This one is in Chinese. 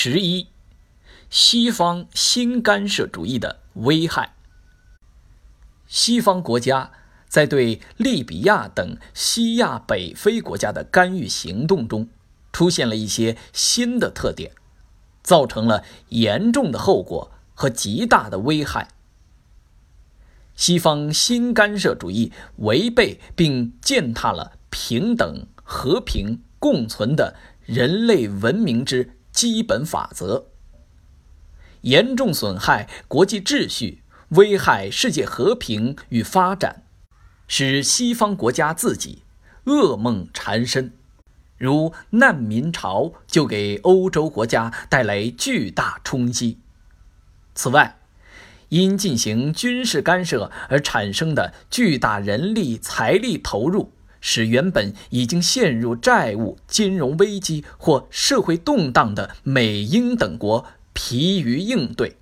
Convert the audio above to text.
十一，西方新干涉主义的危害。西方国家在对利比亚等西亚北非国家的干预行动中，出现了一些新的特点，造成了严重的后果和极大的危害。西方新干涉主义违背并践踏了平等、和平共存的人类文明之。基本法则严重损害国际秩序，危害世界和平与发展，使西方国家自己噩梦缠身。如难民潮就给欧洲国家带来巨大冲击。此外，因进行军事干涉而产生的巨大人力财力投入。使原本已经陷入债务、金融危机或社会动荡的美英等国疲于应对，